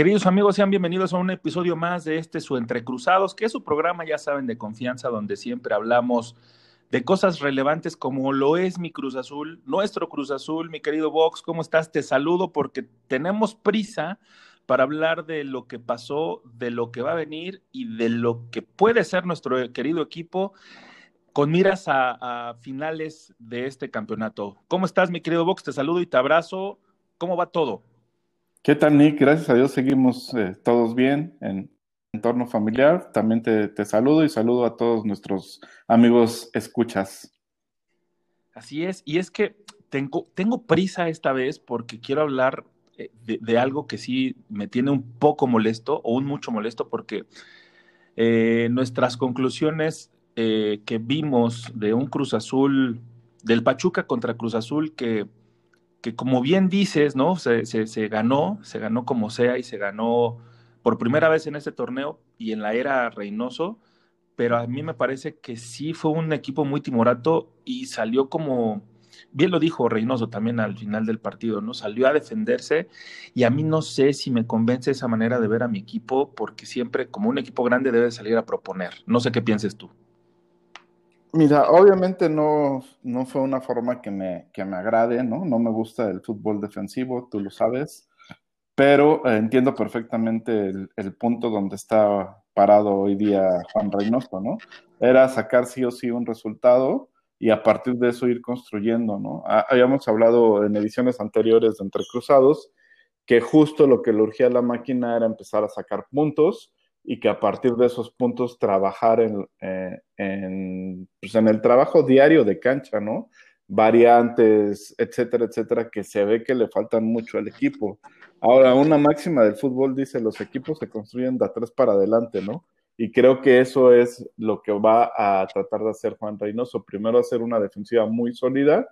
Queridos amigos, sean bienvenidos a un episodio más de este Su Entrecruzados, que es su programa, ya saben, de confianza, donde siempre hablamos de cosas relevantes como lo es mi Cruz Azul, nuestro Cruz Azul. Mi querido Vox, ¿cómo estás? Te saludo porque tenemos prisa para hablar de lo que pasó, de lo que va a venir y de lo que puede ser nuestro querido equipo con miras a, a finales de este campeonato. ¿Cómo estás, mi querido Vox? Te saludo y te abrazo. ¿Cómo va todo? ¿Qué tal, Nick? Gracias a Dios seguimos eh, todos bien en entorno familiar. También te, saludo y saludo a todos nuestros amigos escuchas. Así es, y es que tengo, tengo prisa esta vez porque quiero hablar eh, de, algo que sí me tiene un poco molesto o un mucho molesto porque eh, nuestras conclusiones que vimos de un Cruz Azul, del Pachuca contra Cruz Azul que que como bien dices, ¿no? Se, se, ganó, se ganó como sea y se ganó por primera vez en este torneo y en la era Reynoso, pero a mí me parece que sí fue un equipo muy timorato y salió como, bien lo dijo Reynoso también al final del partido, ¿no? Salió a defenderse y a mí no sé si me convence esa manera de ver a mi equipo, porque siempre como un equipo grande debe salir a proponer. No sé qué pienses tú. Mira, obviamente no, no fue una forma que me, que me agrade, ¿no? No me gusta el fútbol defensivo, tú lo sabes, pero eh, entiendo perfectamente el, punto donde está parado hoy día Juan Reynoso, ¿no? Era sacar sí o sí un resultado y a partir de eso ir construyendo, ¿no? Habíamos hablado en ediciones anteriores de Entre Cruzados que justo lo que le urgía a la máquina era empezar a sacar puntos y que a partir de esos puntos trabajar en, eh, en, pues en el trabajo diario de cancha, ¿no? Variantes, etcétera, etcétera, que se ve que le faltan mucho al equipo. Ahora, una máxima del fútbol dice, los equipos se construyen de atrás para adelante, ¿no? Y creo que eso es lo que va a tratar de hacer Juan Reynoso. Primero hacer una defensiva muy sólida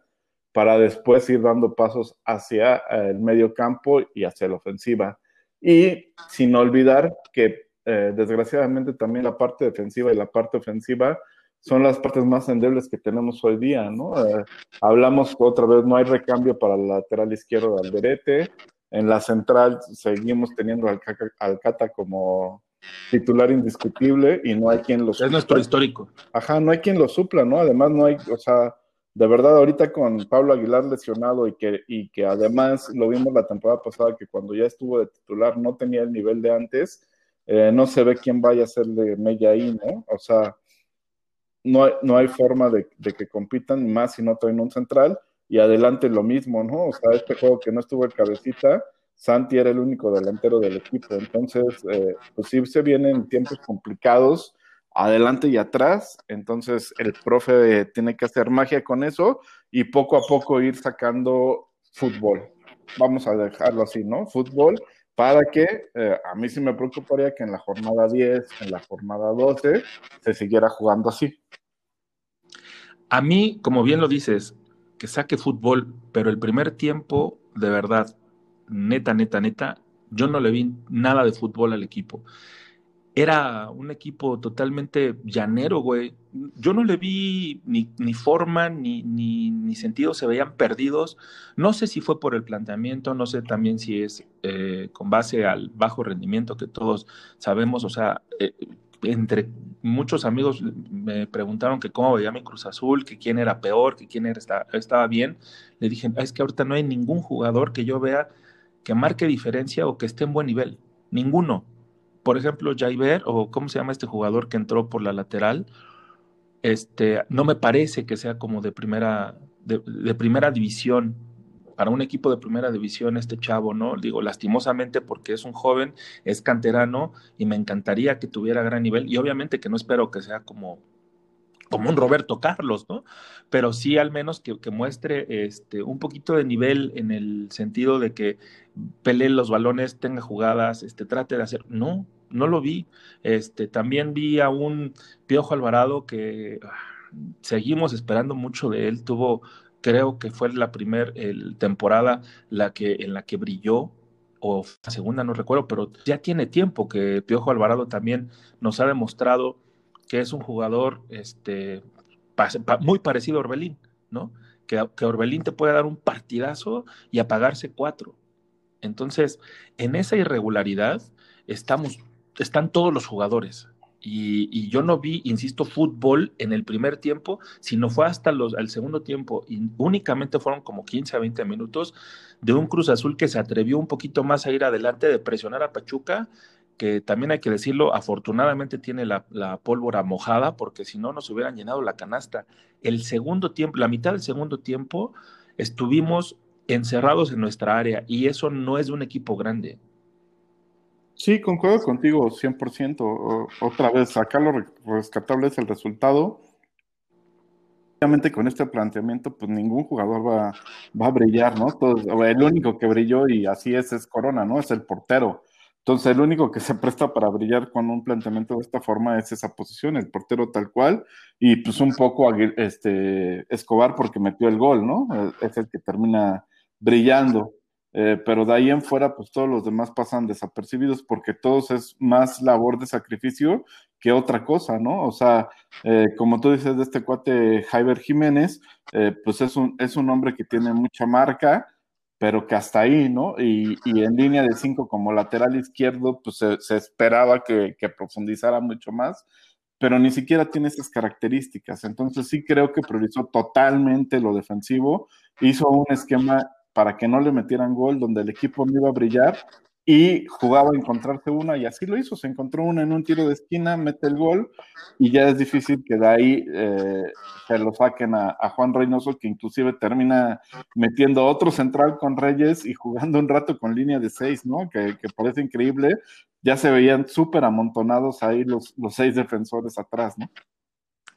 para después ir dando pasos hacia el medio campo y hacia la ofensiva. Y sin olvidar que eh, desgraciadamente también la parte defensiva y la parte ofensiva son las partes más endebles que tenemos hoy día, ¿no? Eh, hablamos otra vez, no hay recambio para el lateral izquierdo de Alderete, en la central seguimos teniendo al, al Cata como titular indiscutible y no hay quien lo supla. Es nuestro histórico. Ajá, no hay quien lo supla, ¿no? Además no hay, o sea, de verdad ahorita con Pablo Aguilar lesionado y que, y que además lo vimos la temporada pasada que cuando ya estuvo de titular no tenía el nivel de antes, eh, no se ve quién vaya a ser de Mella ahí, ¿no? O sea, no hay, no hay forma de, que compitan, más si no traen un central, y adelante lo mismo, ¿no? O sea, este juego que no estuvo el cabecita, Santi era el único delantero del equipo, entonces, eh, pues sí se vienen tiempos complicados, adelante y atrás, entonces el profe tiene que hacer magia con eso y poco a poco ir sacando fútbol. Vamos a dejarlo así, ¿no? Fútbol para que eh, a mí sí me preocuparía que en la jornada 10, en la jornada 12, se siguiera jugando así. A mí, como bien lo dices, que saque fútbol, pero el primer tiempo, de verdad, neta, neta, neta, yo no le vi nada de fútbol al equipo era un equipo totalmente llanero, güey. Yo no le vi ni, ni forma ni, ni, sentido, se veían perdidos. No sé si fue por el planteamiento, no sé también si es eh, con base al bajo rendimiento que todos sabemos, o sea, eh, entre muchos amigos me preguntaron que cómo veía mi Cruz Azul, que quién era peor, que quién era, estaba bien. Le dije, es que ahorita no hay ningún jugador que yo vea que marque diferencia o que esté en buen nivel. Ninguno por ejemplo, Jaiber, o cómo se llama este jugador que entró por la lateral, este, no me parece que sea como de primera, de, primera división, para un equipo de primera división este chavo, ¿no? Digo, lastimosamente porque es un joven, es canterano y me encantaría que tuviera gran nivel y obviamente que no espero que sea como como un Roberto Carlos, ¿no? Pero sí al menos que, muestre este, un poquito de nivel en el sentido de que pelee los balones, tenga jugadas, este, trate de hacer. No, no lo vi. Este, también vi a un Piojo Alvarado que ah, seguimos esperando mucho de él. Tuvo, creo que fue la primera temporada la que, en la que brilló, o la segunda, no recuerdo, pero ya tiene tiempo que Piojo Alvarado también nos ha demostrado que es un jugador este, muy parecido a Orbelín, ¿no? Que, que Orbelín te puede dar un partidazo y apagarse cuatro. Entonces, en esa irregularidad estamos, están todos los jugadores. Y, yo no vi, insisto, fútbol en el primer tiempo, sino fue hasta los, el segundo tiempo. Y únicamente fueron como 15 a 20 minutos de un Cruz Azul que se atrevió un poquito más a ir adelante, de presionar a Pachuca, que también hay que decirlo, afortunadamente tiene la, la pólvora mojada, porque si no nos hubieran llenado la canasta. El segundo tiempo, la mitad del segundo tiempo, estuvimos encerrados en nuestra área y eso no es de un equipo grande. Sí, concuerdo contigo 100%. Otra vez, acá lo rescatable es el resultado. Obviamente con este planteamiento, pues ningún jugador va, va a brillar, ¿no? el único que brilló y así es es Corona, ¿no? Es el portero. Entonces, el único que se presta para brillar con un planteamiento de esta forma es esa posición, el portero tal cual, y pues un poco este, Escobar porque metió el gol, ¿no? Es el que termina brillando. Eh, pero de ahí en fuera, pues todos los demás pasan desapercibidos porque todos es más labor de sacrificio que otra cosa, ¿no? O sea, eh, como tú dices de este cuate Jaiber Jiménez, eh, pues es un, es un hombre que tiene mucha marca, pero que hasta ahí, ¿no? Y, en línea de cinco como lateral izquierdo, pues se, esperaba que, que, profundizara mucho más, pero ni siquiera tiene esas características. Entonces sí creo que priorizó totalmente lo defensivo, hizo un esquema para que no le metieran gol, donde el equipo no iba a brillar y jugaba a encontrarse una y así lo hizo, se encontró una en un tiro de esquina, mete el gol y ya es difícil que de ahí eh, se lo saquen a, Juan Reynoso, que inclusive termina metiendo otro central con Reyes y jugando un rato con línea de seis, ¿no? Que, parece increíble, ya se veían súper amontonados ahí los, los seis defensores atrás, ¿no?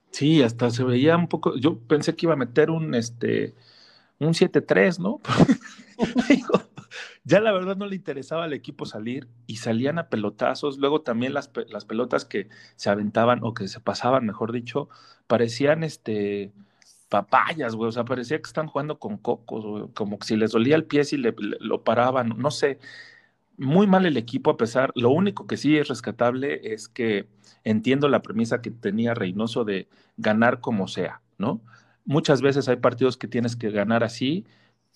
Sí, hasta se veía un poco, yo pensé que iba a meter un, este, un 7-3, ¿no? ya la verdad no le interesaba al equipo salir y salían a pelotazos. Luego también las, las pelotas que se aventaban o que se pasaban, mejor dicho, parecían este papayas, güey. O sea, parecía que están jugando con cocos. Como que si les dolía el pie y le, lo paraban, no sé. Muy mal el equipo, a pesar. Lo único que sí es rescatable es que entiendo la premisa que tenía Reynoso de ganar como sea, ¿no? Muchas veces hay partidos que tienes que ganar así,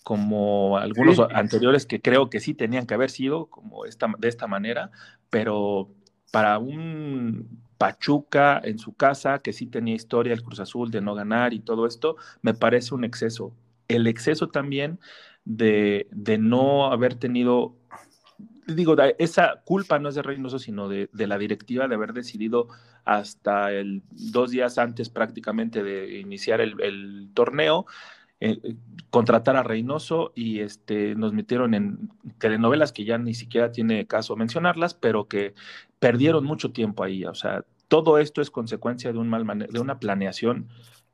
como algunos anteriores que creo que sí tenían que haber sido como esta, de esta manera, pero para un Pachuca en su casa, que sí tenía historia, el Cruz Azul de no ganar y todo esto, me parece un exceso. El exceso también de, de no haber tenido digo, esa culpa no es de Reynoso, sino de, la directiva de haber decidido hasta el dos días antes prácticamente de iniciar el, torneo, eh, contratar a Reynoso y este, nos metieron en telenovelas que ya ni siquiera tiene caso mencionarlas, pero que perdieron mucho tiempo ahí. O sea, todo esto es consecuencia de, un mal de una planeación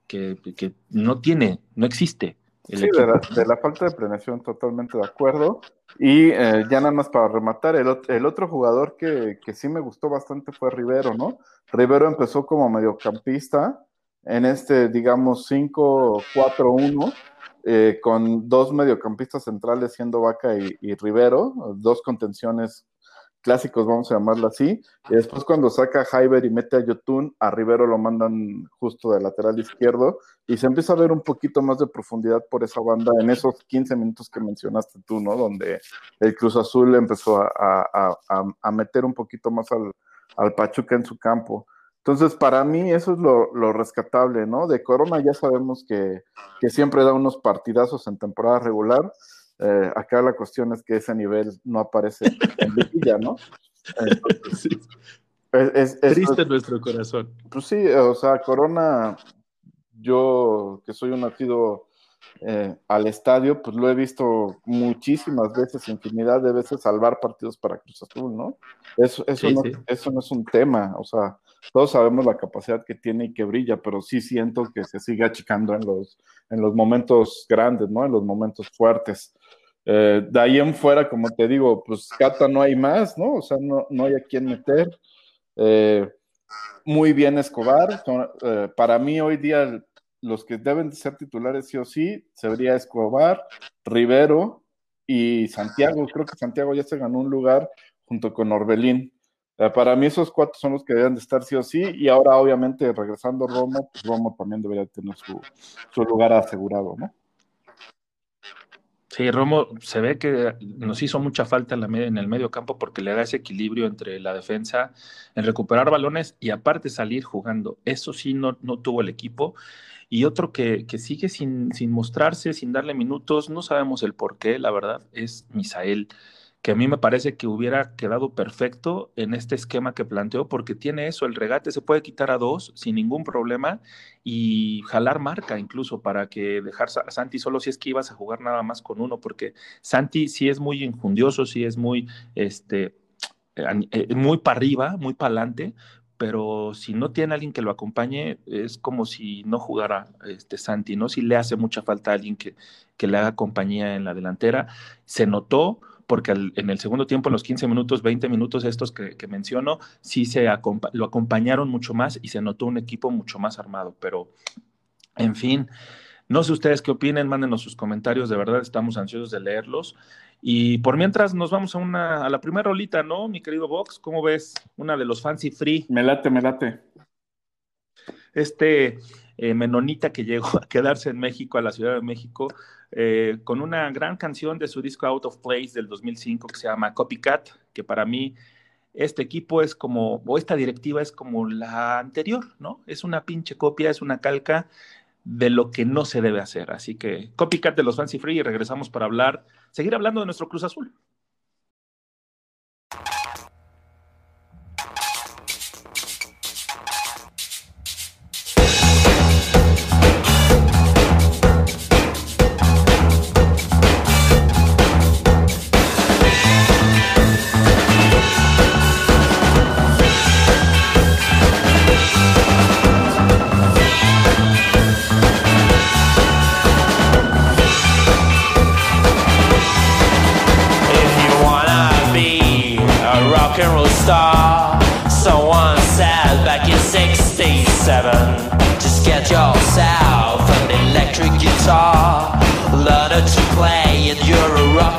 que, que no tiene, no existe sí, de la, falta de planeación, totalmente de acuerdo. Y eh, ya nada más para rematar, el, el otro jugador que, que, sí me gustó bastante fue Rivero, ¿no? Rivero empezó como mediocampista en este, digamos, 5-4-1, eh, con dos mediocampistas centrales siendo Vaca y, y Rivero, dos contenciones clásicos, vamos a llamarlo así. Y después cuando saca a Jaiber y mete a Yotun, a Rivero lo mandan justo de lateral izquierdo y se empieza a ver un poquito más de profundidad por esa banda en esos 15 minutos que mencionaste tú, ¿no? Donde el Cruz Azul empezó a, a, meter un poquito más al, al, Pachuca en su campo. Entonces, para mí eso es lo, lo rescatable, ¿no? De Corona ya sabemos que, que siempre da unos partidazos en temporada regular, eh, acá la cuestión es que ese nivel no aparece en Villa, ¿no? es, Triste nuestro corazón. Pues sí, o sea, Corona, yo que soy un nacido eh, al estadio, pues lo he visto muchísimas veces, infinidad de veces salvar partidos para Cruz Azul, ¿no? Eso, eso, no, eso no es un tema, o sea, todos sabemos la capacidad que tiene y que brilla, pero sí siento que se sigue achicando en los, en los momentos grandes, ¿no? En los momentos fuertes. Eh, de ahí en fuera, como te digo, pues Cata no hay más, ¿no? O sea, no, no hay a quién meter. Eh, muy bien Escobar. Para mí hoy día los que deben de ser titulares sí o sí sería Escobar, Rivero y Santiago. Creo que Santiago ya se ganó un lugar junto con Orbelín. para mí esos cuatro son los que deben de estar sí o sí. Y ahora obviamente regresando Romo, pues Romo también debería tener su lugar asegurado, ¿no? Sí, Romo se ve que nos hizo mucha falta en, la, en, el medio campo porque le da ese equilibrio entre la defensa, en recuperar balones y aparte salir jugando. Eso sí no, no tuvo el equipo. Y otro que, que sigue sin, sin, mostrarse, sin darle minutos, no sabemos el por qué, la verdad, es Misael que a mí me parece que hubiera quedado perfecto en este esquema que planteó, porque tiene eso, el regate se puede quitar a dos sin ningún problema y jalar marca incluso para que dejar a Santi solo si es que ibas a jugar nada más con uno, porque Santi sí es muy injundioso, sí es muy, este, eh, muy para arriba, muy para adelante, pero si no tiene alguien que lo acompañe, es como si no jugara este Santi, ¿no? Si le hace mucha falta a alguien que, que le haga compañía en la delantera. Se notó, porque en el segundo tiempo, en los 15 minutos, 20 minutos estos que, menciono, sí se lo acompañaron mucho más y se notó un equipo mucho más armado. Pero, en fin, no sé ustedes qué opinen, mándenos sus comentarios, de verdad estamos ansiosos de leerlos. Y por mientras nos vamos a una a la primera rolita, ¿no, mi querido Vox? ¿Cómo ves? Una de los Fancy Free. Me late, me late. Este eh, menonita que llegó a quedarse en México, a la Ciudad de México, eh, con una gran canción de su disco Out of Place del 2005 que se llama Copycat, que para mí este equipo es como, o esta directiva es como la anterior, ¿no? Es una pinche copia, es una calca de lo que no se debe hacer. Así que Copycat de los Fancy Free y regresamos para hablar, seguir hablando de nuestro Cruz Azul.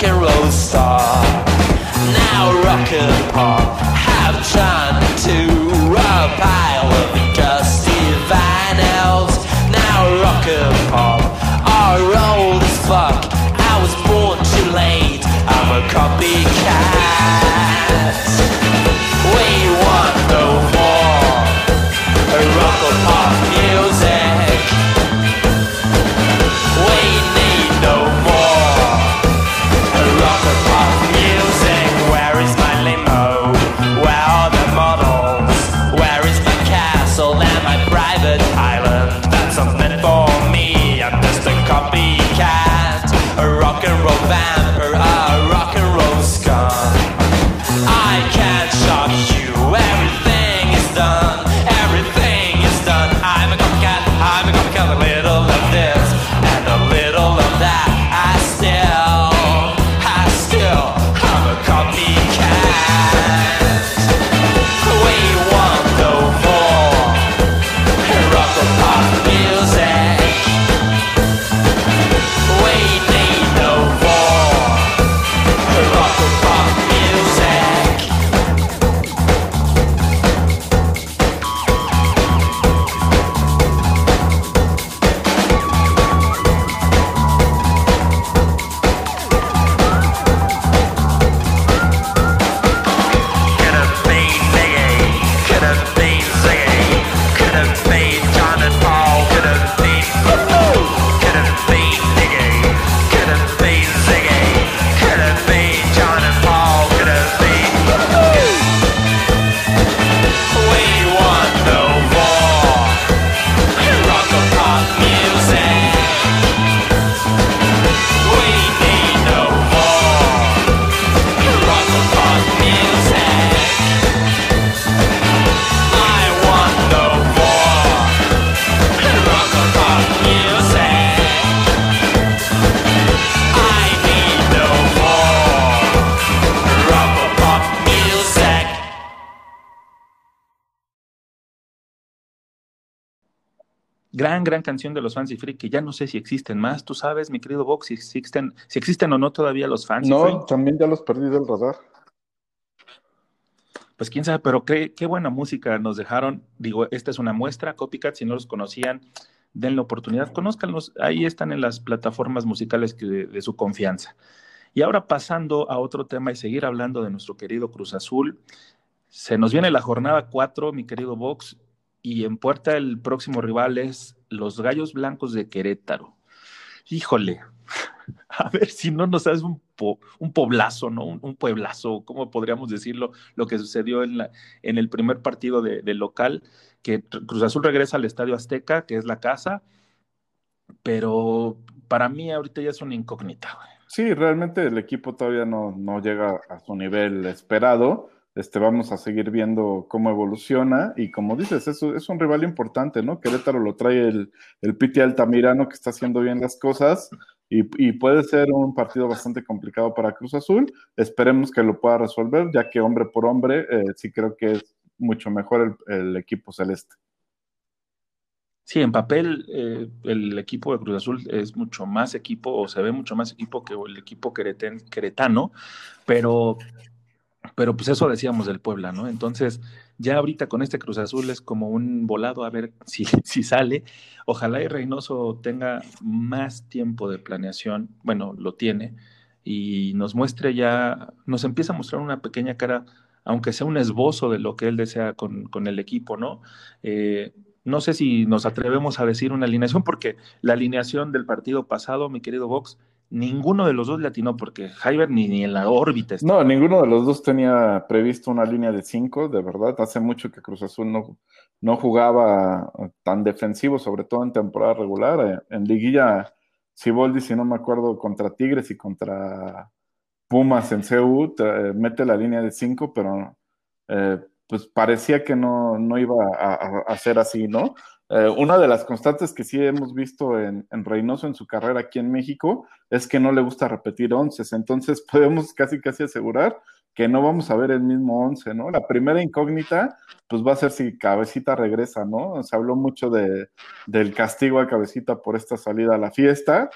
rock and roll star, now rock and pop. Gran, gran canción de los Fancy Free, que ya no sé si existen más. Tú sabes, mi querido Vox, si existen, si existen o no todavía los Fancy Free. No, también ya los perdí del radar. Pues quién sabe, pero qué, qué buena música nos dejaron. Digo, esta es una muestra, Copycat, si no los conocían, den la oportunidad, conózcanlos. Ahí están en las plataformas musicales que de, de su confianza. Y ahora pasando a otro tema y seguir hablando de nuestro querido Cruz Azul. Se nos viene la jornada 4, mi querido Vox, y en puerta el próximo rival es los Gallos Blancos de Querétaro. Híjole, a ver si no nos hace un, un poblazo, ¿no? Un, pueblazo, ¿cómo podríamos decirlo? Lo que sucedió en, la, en el primer partido de, local, que Cruz Azul regresa al Estadio Azteca, que es la casa, pero para mí ahorita ya es una incógnita. Sí, realmente el equipo todavía no, no llega a su nivel esperado este, vamos a seguir viendo cómo evoluciona y como dices, es, es un rival importante, ¿no? Querétaro lo trae el, el Piti Altamirano que está haciendo bien las cosas y, y, puede ser un partido bastante complicado para Cruz Azul. Esperemos que lo pueda resolver, ya que hombre por hombre eh, sí creo que es mucho mejor el, el equipo celeste. Sí, en papel eh, el equipo de Cruz Azul es mucho más equipo o se ve mucho más equipo que el equipo quereten, queretano, pero pero pues eso decíamos del Puebla, ¿no? Entonces, ya ahorita con este Cruz Azul es como un volado a ver si, si sale. Ojalá y Reynoso tenga más tiempo de planeación, bueno, lo tiene, y nos muestre ya, nos empieza a mostrar una pequeña cara, aunque sea un esbozo de lo que él desea con, con el equipo, ¿no? Eh, no sé si nos atrevemos a decir una alineación, porque la alineación del partido pasado, mi querido Vox, ninguno de los dos le atinó porque Jaiber ni, ni en la órbita. No, ninguno de los dos tenía previsto una línea de cinco, de verdad. Hace mucho que Cruz Azul no, no jugaba tan defensivo, sobre todo en temporada regular. En liguilla, Siboldi, si no me acuerdo, contra Tigres y contra Pumas en CU, mete la línea de cinco, pero eh, pues parecía que no, no iba a, a, a ser así, ¿no? Eh, una de las constantes que sí hemos visto en, en, Reynoso en su carrera aquí en México es que no le gusta repetir once, entonces podemos casi casi asegurar que no vamos a ver el mismo once, ¿no? La primera incógnita, pues va a ser si Cabecita regresa, ¿no? Se habló mucho de, del castigo a Cabecita por esta salida a la fiesta,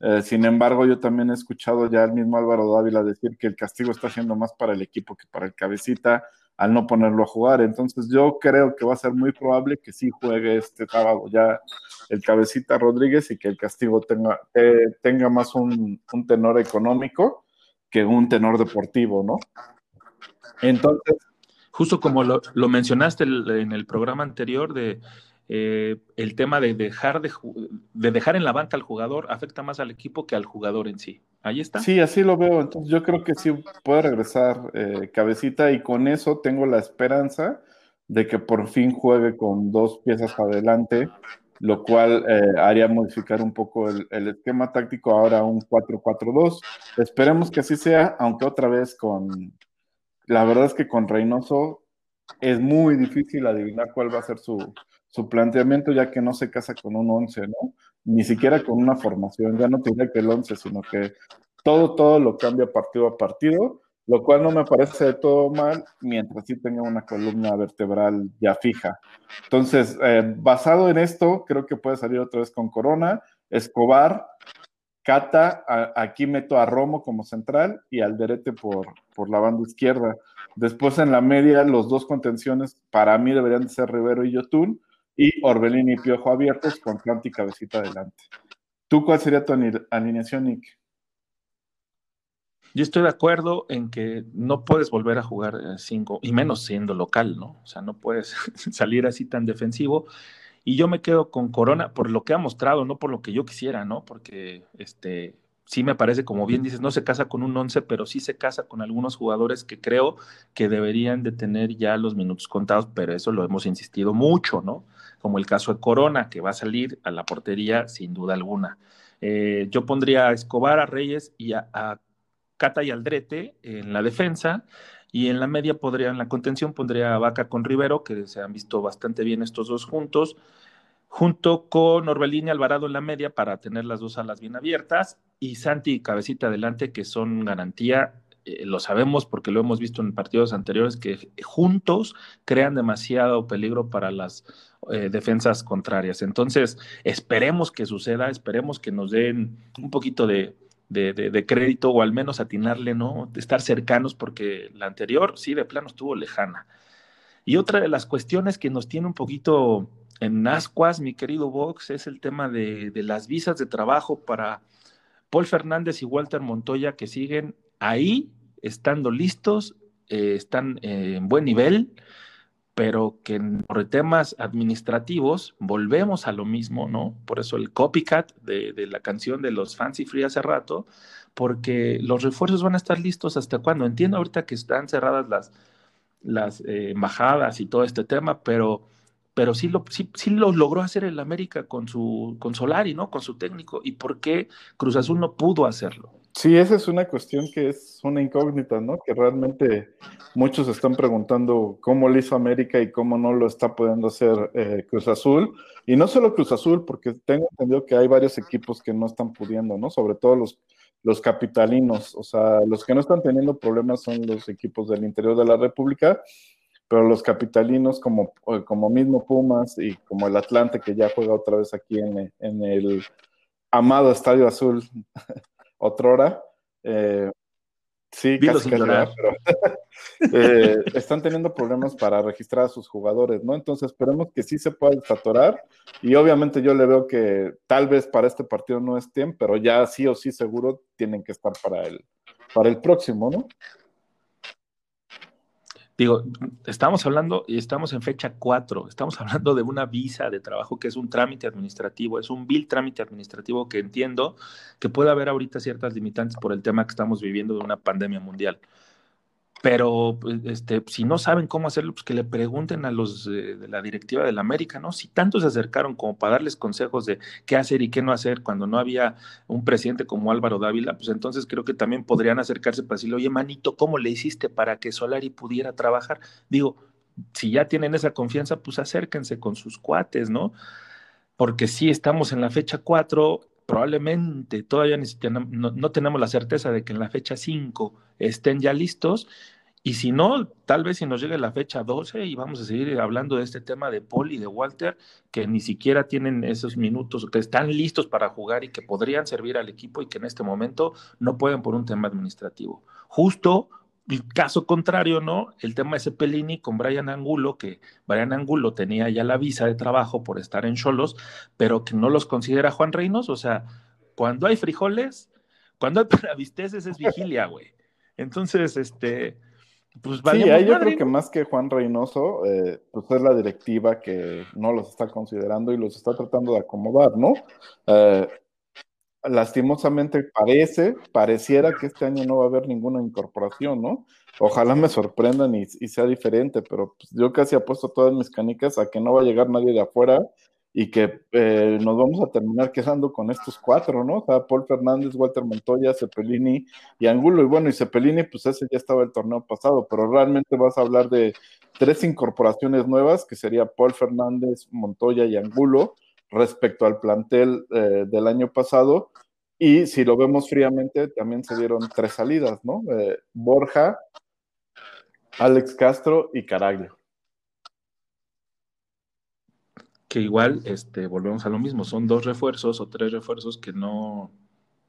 eh, sin embargo, yo también he escuchado ya al mismo Álvaro Dávila decir que el castigo está siendo más para el equipo que para el Cabecita, al no ponerlo a jugar. Entonces yo creo que va a ser muy probable que sí juegue este sábado ya el cabecita Rodríguez y que el castigo tenga, eh, tenga más un, tenor económico que un tenor deportivo, ¿no? Entonces... Justo como lo, lo mencionaste en el programa anterior de eh, el tema de dejar, de, de, dejar en la banca al jugador afecta más al equipo que al jugador en sí. Ahí está. Sí, así lo veo. Entonces yo creo que sí puede regresar eh, cabecita y con eso tengo la esperanza de que por fin juegue con dos piezas adelante, lo cual eh, haría modificar un poco el, el, esquema táctico ahora un 4-4-2. Esperemos que así sea, aunque otra vez con... La verdad es que con Reynoso es muy difícil adivinar cuál va a ser su, su planteamiento, ya que no se casa con un 11, ¿no? Ni siquiera con una formación, ya no tiene que el 11, sino que todo, todo lo cambia partido a partido, lo cual no me parece de todo mal, mientras sí tenga una columna vertebral ya fija. Entonces, eh, basado en esto, creo que puede salir otra vez con Corona, Escobar, Cata, a, aquí meto a Romo como central y Alderete por, por la banda izquierda. Después en la media, los dos contenciones para mí deberían de ser Rivero y Yotun, y Orbelín y Piojo abiertos con Canto y Cabecita adelante. ¿Tú cuál sería tu alineación, Nick? Yo estoy de acuerdo en que no puedes volver a jugar cinco, y menos siendo local, ¿no? O sea, no puedes salir así tan defensivo. Y yo me quedo con Corona por lo que ha mostrado, no por lo que yo quisiera, ¿no? Porque este, sí me parece, como bien dices, no se casa con un once, pero sí se casa con algunos jugadores que creo que deberían de tener ya los minutos contados, pero eso lo hemos insistido mucho, ¿no? Como el caso de Corona, que va a salir a la portería sin duda alguna. Eh, yo pondría a Escobar, a Reyes y a, Cata y Aldrete en la defensa. Y en la media podría, en la contención, pondría a Vaca con Rivero, que se han visto bastante bien estos dos juntos junto con Orbelín y Alvarado en la media para tener las dos alas bien abiertas y Santi y Cabecita adelante que son garantía eh, lo sabemos porque lo hemos visto en partidos anteriores, que juntos crean demasiado peligro para las eh, defensas contrarias. Entonces, esperemos que suceda, esperemos que nos den un poquito de, de, crédito o al menos atinarle, ¿no? De estar cercanos porque la anterior sí de plano estuvo lejana. Y otra de las cuestiones que nos tiene un poquito en ascuas, mi querido Vox, es el tema de, de las visas de trabajo para Paul Fernández y Walter Montoya que siguen ahí, estando listos, eh, están en buen nivel, pero que por temas administrativos volvemos a lo mismo, ¿no? Por eso el copycat de, de, la canción de los Fancy Free hace rato, porque los refuerzos van a estar listos hasta cuando. Entiendo ahorita que están cerradas las, las eh, embajadas y todo este tema, pero pero sí lo, sí, sí lo logró hacer el América con su con Solari, ¿no? Con su técnico. ¿Y por qué Cruz Azul no pudo hacerlo? Sí, esa es una cuestión que es una incógnita, ¿no? Que realmente muchos están preguntando cómo lo hizo América y cómo no lo está pudiendo hacer eh, Cruz Azul. Y no solo Cruz Azul, porque tengo entendido que hay varios equipos que no están pudiendo, ¿no? Sobre todo los, los capitalinos. O sea, los que no están teniendo problemas son los equipos del interior de la República pero los capitalinos como, como mismo Pumas y como el Atlante que ya juega otra vez aquí en, en el amado Estadio Azul otrora, eh, sí, casi, casi pero, eh, están teniendo problemas para registrar a sus jugadores, ¿no? Entonces esperemos que sí se pueda desatorar y obviamente yo le veo que tal vez para este partido no estén, pero ya sí o sí seguro tienen que estar para el, para el próximo, ¿no? Digo, estamos hablando y estamos en fecha 4, estamos hablando de una visa de trabajo que es un trámite administrativo, es un bill trámite administrativo que entiendo que puede haber ahorita ciertas limitantes por el tema que estamos viviendo de una pandemia mundial. Pero pues, este, si no saben cómo hacerlo, pues que le pregunten a los de la directiva del América, ¿no? Si tanto se acercaron como para darles consejos de qué hacer y qué no hacer cuando no había un presidente como Álvaro Dávila, pues entonces creo que también podrían acercarse para decirle, oye, manito, ¿cómo le hiciste para que Solari pudiera trabajar? Digo, si ya tienen esa confianza, pues acérquense con sus cuates, ¿no? Porque si estamos en la fecha 4, probablemente todavía no, no, tenemos la certeza de que en la fecha 5 estén ya listos. Y si no, tal vez si nos llegue la fecha 12 y vamos a seguir hablando de este tema de Paul y de Walter, que ni siquiera tienen esos minutos, que están listos para jugar y que podrían servir al equipo y que en este momento no pueden por un tema administrativo. Justo el caso contrario, ¿no? El tema de Cepelini con Brian Angulo, que Brian Angulo tenía ya la visa de trabajo por estar en Cholos, pero que no los considera Juan Reynos. O sea, cuando hay frijoles, cuando hay paravisteces es vigilia, güey. Entonces, este, pues vaya. Sí, yo creo que más que Juan Reynoso, eh, pues es la directiva que no los está considerando y los está tratando de acomodar, ¿no? Eh, lastimosamente parece, pareciera que este año no va a haber ninguna incorporación, ¿no? Ojalá me sorprendan y, sea diferente, pero pues, yo casi apuesto todas mis canicas a que no va a llegar nadie de afuera y que eh, nos vamos a terminar quejando con estos cuatro, ¿no? O sea, Paul Fernández, Walter Montoya, Cepelini y Angulo. Y bueno, y Cepelini, pues ese ya estaba el torneo pasado, pero realmente vas a hablar de tres incorporaciones nuevas, que sería Paul Fernández, Montoya y Angulo respecto al plantel eh, del año pasado. Y si lo vemos fríamente, también se dieron tres salidas, ¿no? Eh, Borja, Alex Castro y Caraglio. Que igual, este, volvemos a lo mismo, son dos refuerzos o tres refuerzos que no,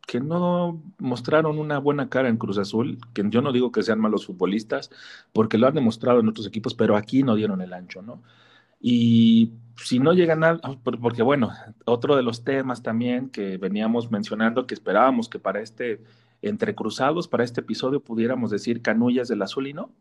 que no mostraron una buena cara en Cruz Azul, que yo no digo que sean malos futbolistas, porque lo han demostrado en otros equipos, pero aquí no dieron el ancho, ¿no? Y si no llegan a, porque bueno, otro de los temas también que veníamos mencionando, que esperábamos que para este, entre cruzados, para este episodio pudiéramos decir canullas del azul y no.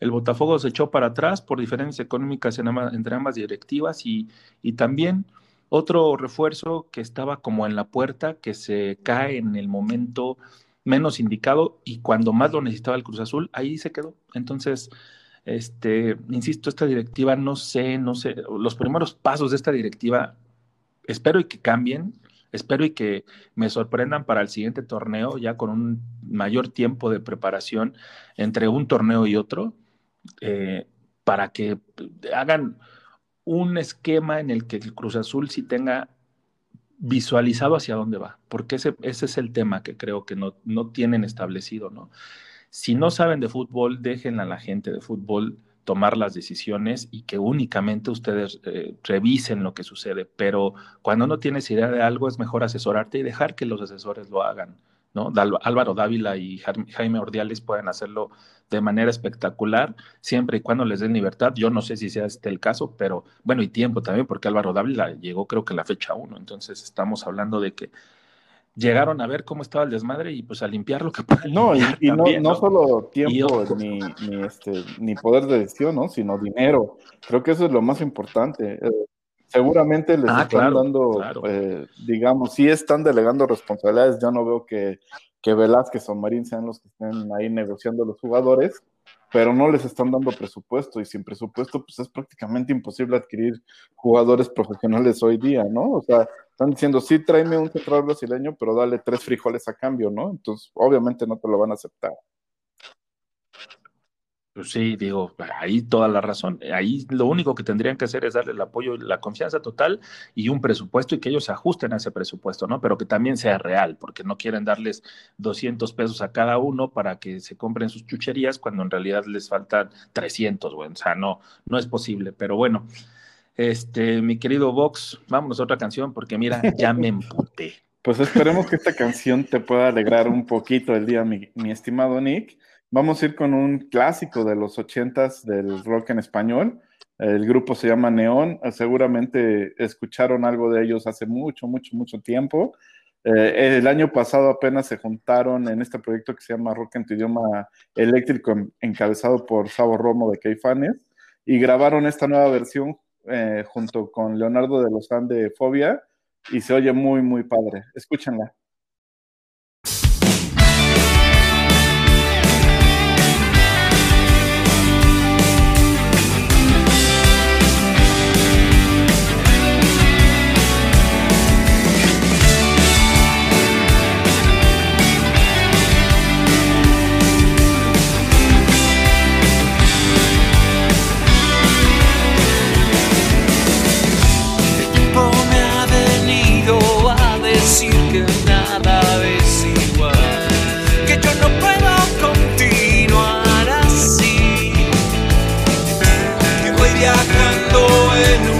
El Botafogo se echó para atrás por diferencias económicas entre ambas directivas y, y también otro refuerzo que estaba como en la puerta, que se cae en el momento menos indicado y cuando más lo necesitaba el Cruz Azul, ahí se quedó. Entonces, este, insisto, esta directiva, no sé, no sé, los primeros pasos de esta directiva, espero y que cambien, espero y que me sorprendan para el siguiente torneo, ya con un mayor tiempo de preparación entre un torneo y otro, eh, para que hagan un esquema en el que el Cruz Azul sí tenga visualizado hacia dónde va, porque ese, ese es el tema que creo que no, no tienen establecido, ¿no? Si no saben de fútbol, dejen a la gente de fútbol tomar las decisiones y que únicamente ustedes eh, revisen lo que sucede. Pero cuando no tienes idea de algo, es mejor asesorarte y dejar que los asesores lo hagan. ¿no? Álvaro Dávila y Jaime Ordiales pueden hacerlo de manera espectacular, siempre y cuando les den libertad. Yo no sé si sea este el caso, pero bueno, y tiempo también, porque Álvaro Dávila llegó creo que la fecha 1, entonces estamos hablando de que llegaron a ver cómo estaba el desmadre y pues a limpiar lo que puedan. No, y, no, solo tiempo ni, ni, este, ni poder de decisión, ¿no? sino dinero. Creo que eso es lo más importante. Eh, seguramente les ah, están dando, eh, digamos, sí están delegando responsabilidades. Yo no veo que, que Velázquez o Marín sean los que estén ahí negociando los jugadores, pero no les están dando presupuesto y sin presupuesto pues es prácticamente imposible adquirir jugadores profesionales hoy día, ¿no? O sea, están diciendo, sí, tráeme un central brasileño, pero dale tres frijoles a cambio, ¿no? Entonces, obviamente no te lo van a aceptar. Pues sí, digo, ahí toda la razón. Ahí lo único que tendrían que hacer es darle el apoyo, la confianza total y un presupuesto y que ellos se ajusten a ese presupuesto, ¿no? Pero que también sea real, porque no quieren darles 200 pesos a cada uno para que se compren sus chucherías cuando en realidad les faltan 300, güey. O sea, no, no es posible. Pero bueno, este, mi querido Vox, vámonos a otra canción porque mira, ya me emputé. Pues esperemos que esta canción te pueda alegrar un poquito el día, mi, mi estimado Nick. Vamos a ir con un clásico de los ochentas del rock en español. El grupo se llama Neón. Seguramente escucharon algo de ellos hace mucho, mucho, mucho tiempo. Eh, el año pasado apenas se juntaron en este proyecto que se llama Rock en tu idioma eléctrico, encabezado por Sabo Romo de Caifanes, y grabaron esta nueva versión eh, junto con Leonardo de Lozán de Fobia, y se oye muy, muy padre. Escúchenla. en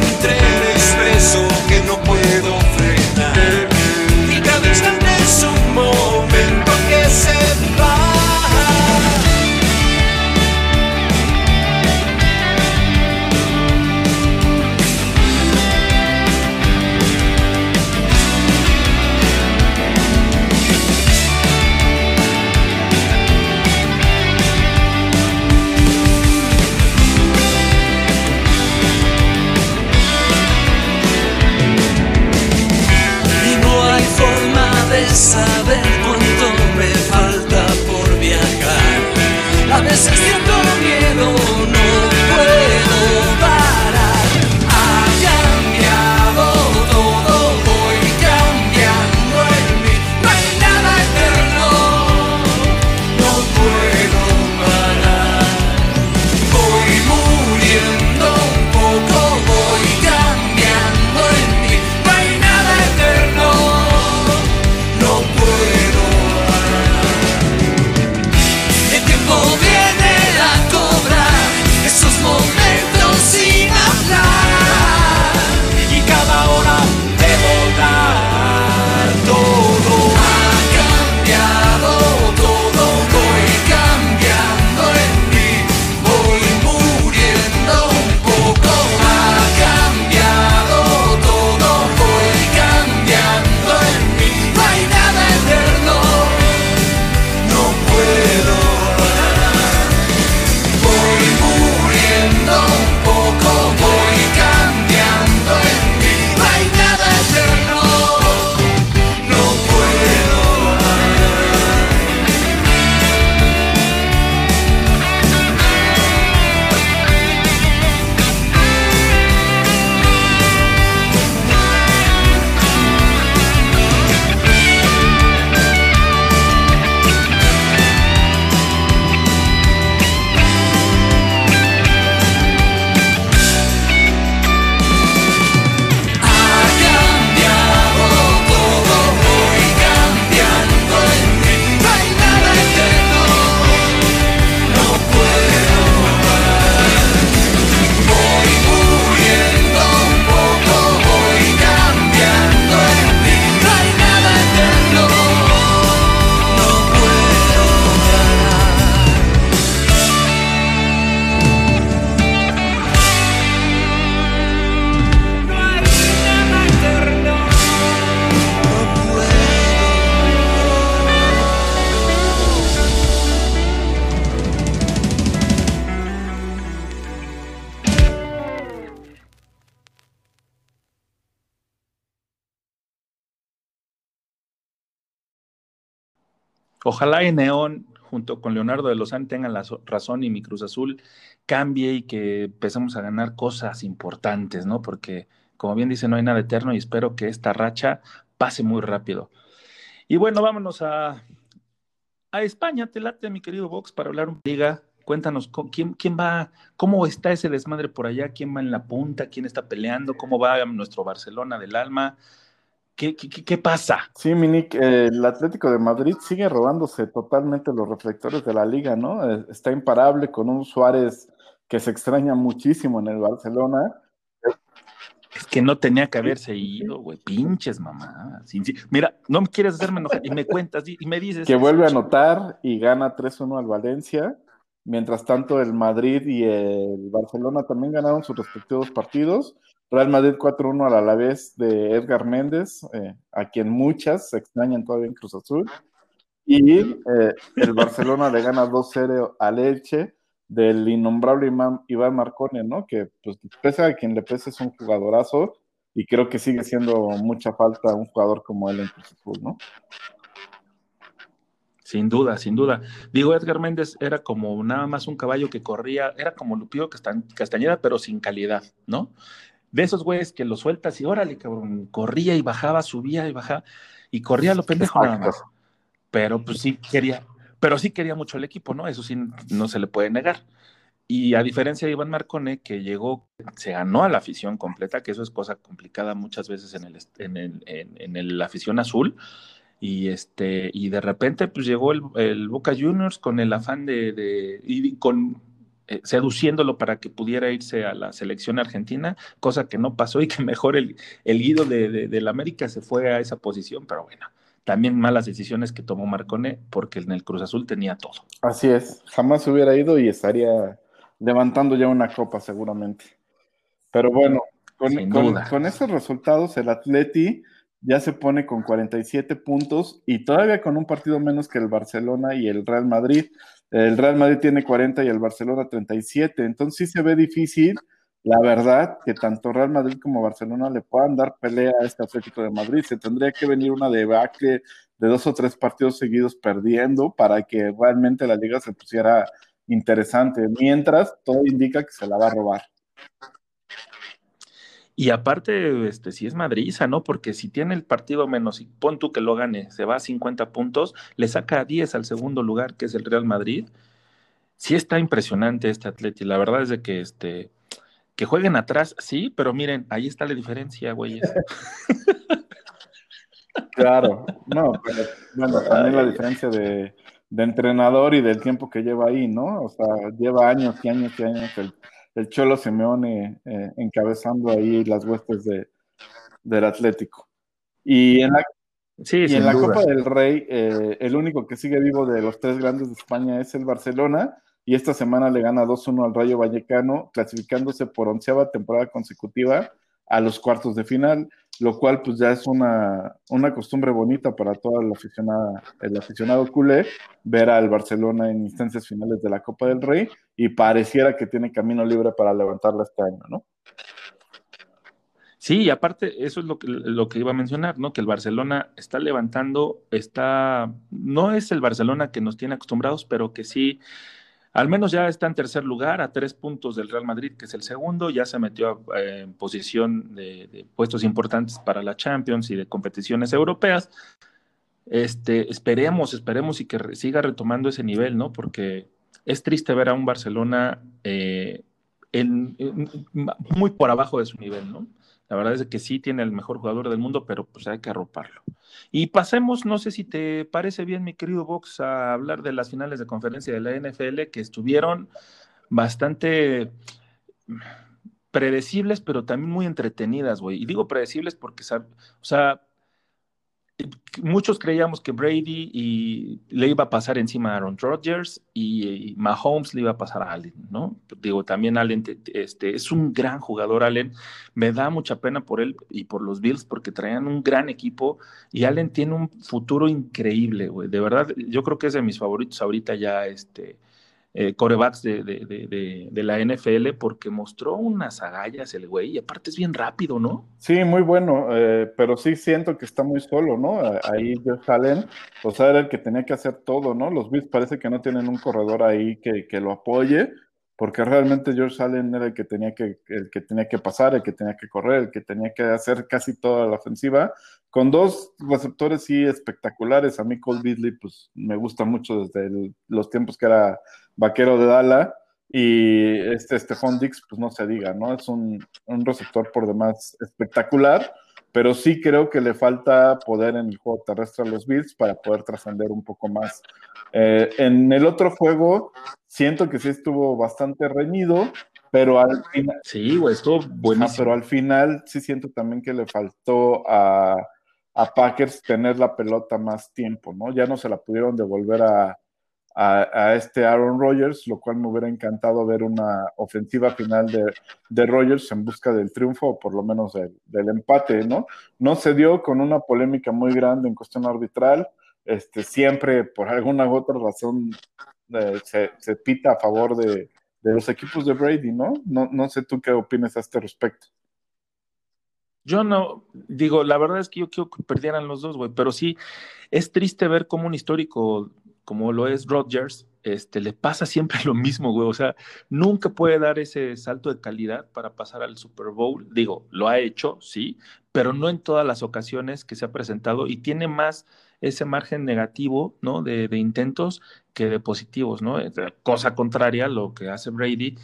Ojalá en Neón, junto con Leonardo de Lozán, tengan la razón y mi Cruz Azul cambie y que empecemos a ganar cosas importantes, ¿no? Porque, como bien dice, no hay nada eterno y espero que esta racha pase muy rápido. Y bueno, vámonos a, a España, te late, mi querido Vox, para hablar un liga. Cuéntanos, ¿quién, ¿quién va, cómo está ese desmadre por allá? ¿Quién va en la punta? ¿Quién está peleando? ¿Cómo va nuestro Barcelona del alma? ¿Qué, qué, pasa? Sí, Minik, el Atlético de Madrid sigue robándose totalmente los reflectores de la liga, ¿no? Eh, está imparable con un Suárez que se extraña muchísimo en el Barcelona. Es que no tenía que haberse ido, güey. Pinches mamá. Mira, no me quieres hacerme enojar y me cuentas y me dices. Que vuelve a anotar y gana 3-1 al Valencia. Mientras tanto, el Madrid y el Barcelona también ganaron sus respectivos partidos. Real Madrid 4-1 al Alavés de Edgar Méndez, eh, a quien muchas se extrañan todavía en Cruz Azul. Y eh, el Barcelona le gana 2-0 al Elche del innombrable Iván Marcone, ¿no? Que pues pese a quien le pese es un jugadorazo y creo que sigue siendo mucha falta un jugador como él en Cruz Azul, ¿no? Sin duda, sin duda. Digo, Edgar Méndez era como nada más un caballo que corría, era como Lupillo Castañeda, pero sin calidad, ¿no? de esos güeyes que lo sueltas y órale, cabrón, corría y bajaba, subía y bajaba, y corría lo pendejo nada más. Pero pues sí quería, pero sí quería mucho el equipo, ¿no? Eso sí no se le puede negar. Y a diferencia de Iván Marcone, que llegó, se ganó a la afición completa, que eso es cosa complicada muchas veces en el, en el, en, el, la afición azul, y este, y de repente pues llegó el, el Boca Juniors con el afán de, de y con eh, seduciéndolo para que pudiera irse a la selección argentina, cosa que no pasó y que mejor el, el guido de, de, la América se fue a esa posición, pero bueno, también malas decisiones que tomó Marcone porque en el Cruz Azul tenía todo. Así es, jamás hubiera ido y estaría levantando ya una copa seguramente. Pero bueno, con, con, con esos resultados el Atleti ya se pone con 47 puntos y todavía con un partido menos que el Barcelona y el Real Madrid. El Real Madrid tiene 40 y el Barcelona 37. Entonces sí se ve difícil, la verdad, que tanto Real Madrid como Barcelona le puedan dar pelea a este Atlético de Madrid. Se tendría que venir una debacle de dos o tres partidos seguidos perdiendo para que realmente la liga se pusiera interesante. Mientras, todo indica que se la va a robar. Y aparte, este, si es madriza, ¿no? Porque si tiene el partido menos y pon tú que lo gane, se va a 50 puntos, le saca 10 al segundo lugar, que es el Real Madrid. Sí está impresionante este Atleti. La verdad es de que este que jueguen atrás, sí, pero miren, ahí está la diferencia, güeyes. Claro, no, pero bueno, también la diferencia de, de entrenador y del tiempo que lleva ahí, ¿no? O sea, lleva años y años y años el el Cholo Simeone eh, encabezando ahí las huestes de, del Atlético. Y en la, en la Copa del Rey, eh, el único que sigue vivo de los tres grandes de España es el Barcelona, y esta semana le gana 2-1 al Rayo Vallecano, clasificándose por onceava temporada consecutiva a los cuartos de final, lo cual pues ya es una, una costumbre bonita para todo el aficionado, el aficionado culé ver al Barcelona en instancias finales de la Copa del Rey y pareciera que tiene camino libre para levantarla este año, ¿no? Sí, y aparte, eso es lo que, lo que iba a mencionar, ¿no? Que el Barcelona está levantando, está, no es el Barcelona que nos tiene acostumbrados, pero que sí al menos ya está en tercer lugar, a tres puntos del Real Madrid, que es el segundo, ya se metió eh, en posición de, puestos importantes para la Champions y de competiciones europeas. Este, esperemos, esperemos y que siga retomando ese nivel, ¿no? Porque es triste ver a un Barcelona eh, muy por abajo de su nivel, ¿no? La verdad es que sí tiene el mejor jugador del mundo, pero pues hay que arroparlo. Y pasemos, no sé si te parece bien, mi querido Vox, a hablar de las finales de conferencia de la NFL que estuvieron bastante predecibles, pero también muy entretenidas, güey. Y digo predecibles porque, o sea, muchos creíamos que Brady le iba a pasar encima a Aaron Rodgers y, Mahomes le iba a pasar a Allen, ¿no? Digo, también Allen este, es un gran jugador, Allen. Me da mucha pena por él y por los Bills porque traían un gran equipo y Allen tiene un futuro increíble, güey. De verdad, yo creo que es de mis favoritos ahorita ya, este, eh, corebacks de, de, de, la NFL porque mostró unas agallas el güey y aparte es bien rápido, ¿no? Sí, muy bueno, eh, pero sí siento que está muy solo, ¿no? Ahí Josh Allen, o sea, era el que tenía que hacer todo, ¿no? Los Bills parece que no tienen un corredor ahí que, que lo apoye, porque realmente George Allen era el que tenía que, el que tenía que pasar, el que tenía que correr, el que tenía que hacer casi toda la ofensiva, con dos receptores sí espectaculares. A mí Cole Beasley, pues me gusta mucho desde los tiempos que era vaquero de Dala, y este Stephon Dix, pues no se diga, ¿no? Es un, un receptor por demás espectacular pero sí creo que le falta poder en el juego terrestre a los Bills para poder trascender un poco más. Eh, en el otro juego, siento que sí estuvo bastante reñido, pero al final. Sí, güey, estuvo buenísimo. pero al final sí siento también que le faltó a, a Packers tener la pelota más tiempo, ¿no? Ya no se la pudieron devolver a, a, este Aaron Rodgers, lo cual me hubiera encantado ver una ofensiva final de, de Rodgers en busca del triunfo o por lo menos del, empate, ¿no? No se dio con una polémica muy grande en cuestión arbitral, este, siempre por alguna u otra razón eh, se, se, pita a favor de, de, los equipos de Brady, ¿no? ¿no? No sé tú qué opinas a este respecto. Yo no, digo, la verdad es que yo quiero que perdieran los dos, güey, pero sí, es triste ver cómo un histórico como lo es Rodgers, este, le pasa siempre lo mismo, güey. O sea, nunca puede dar ese salto de calidad para pasar al Super Bowl. Digo, lo ha hecho, sí, pero no en todas las ocasiones que se ha presentado y tiene más ese margen negativo, ¿no? De, intentos que de positivos, ¿no? Cosa contraria a lo que hace Brady,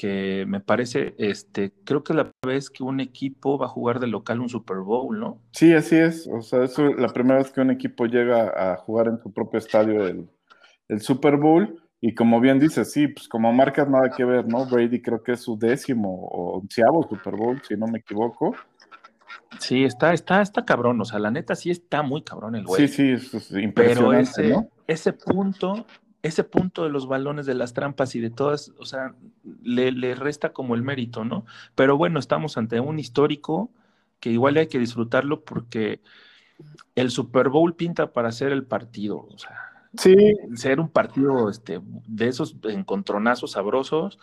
que me parece, este, creo que es la vez que un equipo va a jugar de local un Super Bowl, ¿no? Sí, así es. O sea, es la primera vez que un equipo llega a jugar en su propio estadio el, Super Bowl. Y como bien dices, sí, pues como marcas nada que ver, ¿no? Brady creo que es su décimo o onceavo Super Bowl, si no me equivoco. Sí, está, está, está cabrón. O sea, la neta sí está muy cabrón el güey. Sí, sí, es, impresionante, Pero ese, ese punto ese punto de los balones, de las trampas y de todas, o sea, le, resta como el mérito, ¿no? Pero bueno, estamos ante un histórico que igual hay que disfrutarlo porque el Super Bowl pinta para ser el partido, o sea, sí. ser un partido este, de esos encontronazos sabrosos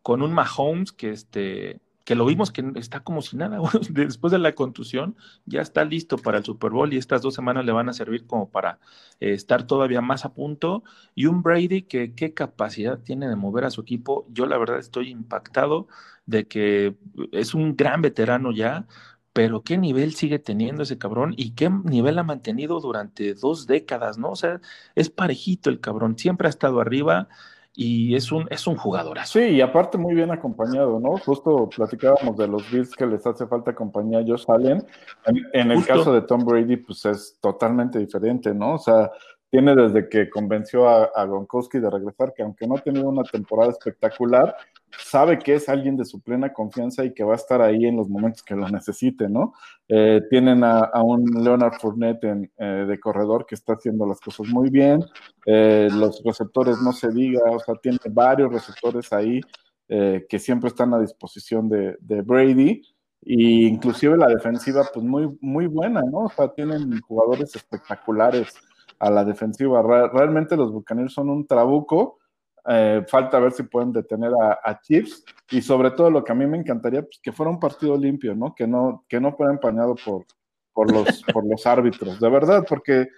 con un Mahomes que este que lo vimos que está como si nada, después de la contusión, ya está listo para el Super Bowl y estas dos semanas le van a servir como para eh, estar todavía más a punto. Y un Brady que qué capacidad tiene de mover a su equipo. Yo la verdad estoy impactado de que es un gran veterano ya, pero qué nivel sigue teniendo ese cabrón y qué nivel ha mantenido durante dos décadas, ¿no? O sea, es parejito el cabrón, siempre ha estado arriba y es un, es un jugadorazo. Sí, y aparte muy bien acompañado, ¿no? Justo platicábamos de los Bills que les hace falta compañía Josh Allen. En, el caso de Tom Brady, pues es totalmente diferente, ¿no? O sea, tiene desde que convenció a, a Gronkowski de regresar, que aunque no ha tenido una temporada espectacular, sabe que es alguien de su plena confianza y que va a estar ahí en los momentos que lo necesite, ¿no? Eh, tienen a, un Leonard Fournette eh, de corredor que está haciendo las cosas muy bien, eh, los receptores no se diga, o sea, tiene varios receptores ahí que siempre están a disposición de, Brady, e inclusive la defensiva, pues muy, muy buena, ¿no? O sea, tienen jugadores espectaculares a la defensiva. Realmente los Buccaneers son un trabuco, eh, falta ver si pueden detener a, Chiefs y sobre todo lo que a mí me encantaría, pues que fuera un partido limpio, ¿no? Que no, que no fuera empañado por, por, los, por los árbitros, de verdad, porque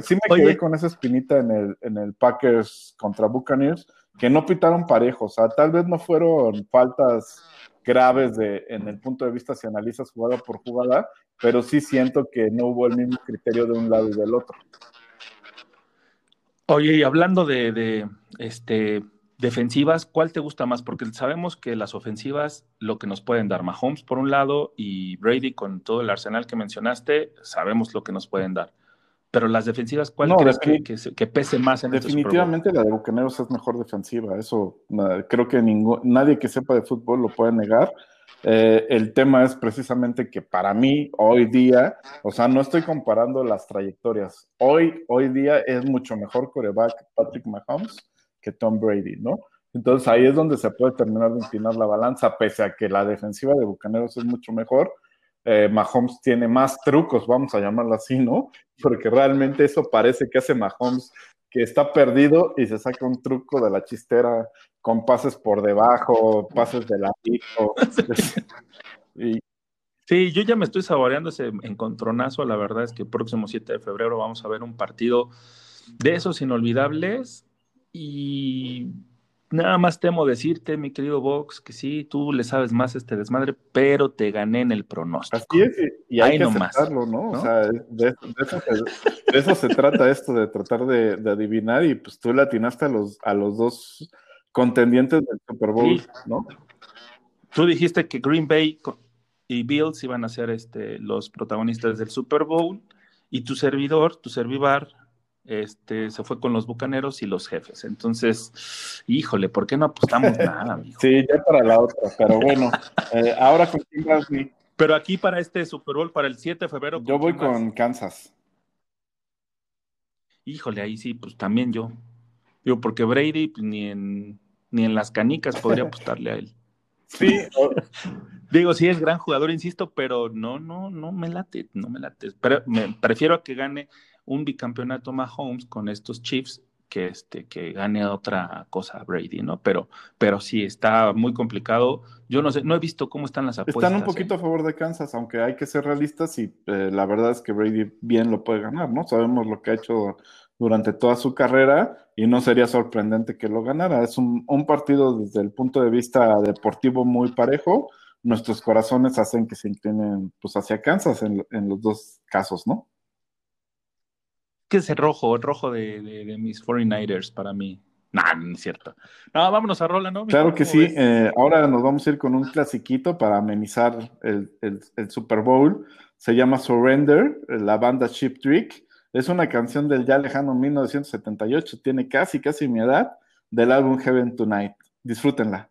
sí me, quedé con esa espinita en el, en el Packers contra Buccaneers, que no pitaron parejo, o sea, tal vez no fueron faltas graves de, en el punto de vista si analizas jugada por jugada, pero sí siento que no hubo el mismo criterio de un lado y del otro. Oye, y hablando de, este, defensivas, ¿cuál te gusta más? Porque sabemos que las ofensivas, lo que nos pueden dar Mahomes por un lado y Brady con todo el arsenal que mencionaste, sabemos lo que nos pueden dar. Pero las defensivas, ¿cuál crees que, pese más en este Definitivamente la de Bucaneros es mejor defensiva. Eso creo que nadie que sepa de fútbol lo puede negar. Eh, el tema es precisamente que para mí, hoy día, o sea, no estoy comparando las trayectorias. Hoy, hoy día es mucho mejor coreback Patrick Mahomes que Tom Brady, ¿no? Entonces ahí es donde se puede terminar de inclinar la balanza, pese a que la defensiva de Bucaneros es mucho mejor. Eh, Mahomes tiene más trucos, vamos a llamarlo así, ¿no? Porque realmente eso parece que hace Mahomes que está perdido y se saca un truco de la chistera con pases por debajo, pases de ladito. y... Sí, yo ya me estoy saboreando ese encontronazo. La verdad es que el próximo 7 de febrero vamos a ver un partido de esos inolvidables y nada más temo decirte, mi querido Vox, que sí, tú le sabes más este desmadre, pero te gané en el pronóstico. Así es, y hay que aceptarlo, ¿no? O sea, de, eso se, trata esto, de tratar de, adivinar, y pues tú le atinaste a los, a los dos contendientes del Super Bowl, ¿no? Tú dijiste que Green Bay y Bills iban a ser este, los protagonistas del Super Bowl, y tu servidor, tu servivar, este, se fue con los bucaneros y los jefes. Entonces, híjole, ¿por qué no apostamos nada, amigo? Sí, ya para la otra, pero bueno, eh, ahora con Pero aquí para este Super Bowl, para el 7 de febrero. Yo voy con Kansas. Híjole, ahí sí, pues también yo. Yo, porque Brady pues, ni, en, ni en las canicas podría apostarle a él. Sí. Digo, sí es gran jugador, insisto, pero no, no, no me late, no me late. Pero me prefiero a que gane un bicampeonato Mahomes con estos Chiefs que, este, que gane otra cosa Brady, ¿no? Pero, pero sí, está muy complicado. Yo no sé, no he visto cómo están las apuestas. Están un poquito ¿eh? a favor de Kansas, aunque hay que ser realistas y eh, la verdad es que Brady bien lo puede ganar, ¿no? Sabemos lo que ha hecho durante toda su carrera y no sería sorprendente que lo ganara. Es un, partido desde el punto de vista deportivo muy parejo. Nuestros corazones hacen que se inclinen pues, hacia Kansas en, en los dos casos, ¿no? Que es el rojo, el rojo de, de, mis 49ers para mí. No, no es cierto. No, vámonos a Rola, ¿no? Claro que sí. Eh, ahora nos vamos a ir con un clasiquito para amenizar el, el, Super Bowl. Se llama Surrender, la banda Chip Trick. Es una canción del ya lejano 1978. Tiene casi, casi mi edad del álbum Heaven Tonight. Disfrútenla.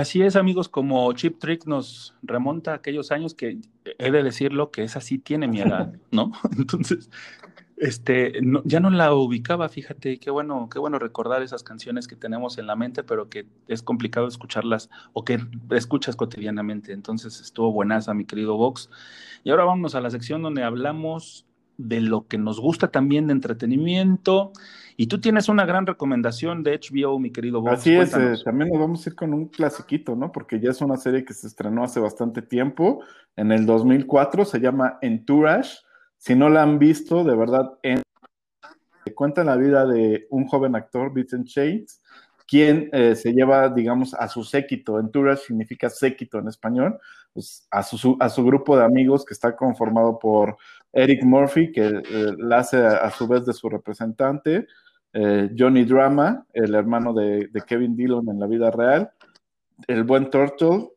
Así es, amigos, como Chip Trick nos remonta a aquellos años que he de decirlo que esa sí tiene mi edad, ¿no? Entonces, este, ya no la ubicaba, fíjate, qué bueno, qué bueno recordar esas canciones que tenemos en la mente, pero que es complicado escucharlas o que escuchas cotidianamente. Entonces estuvo buenaza, mi querido Vox. Y ahora vamos a la sección donde hablamos de lo que nos gusta también de entretenimiento. Y tú tienes una gran recomendación de HBO, mi querido Vox. Así es, eh, también nos vamos a ir con un clasiquito, ¿no? Porque ya es una serie que se estrenó hace bastante tiempo, en el 2004, se llama Entourage si no la han visto, de verdad, en, cuenta la vida de un joven actor, Vincent Shades, quien eh, se lleva, digamos, a su séquito. Entourage significa séquito en español, pues, a, su, a su grupo de amigos que está conformado por Eric Murphy, que eh, la hace a, su vez de su representante, eh, Johnny Drama, el hermano de, de, Kevin Dillon en la vida real, el buen Turtle,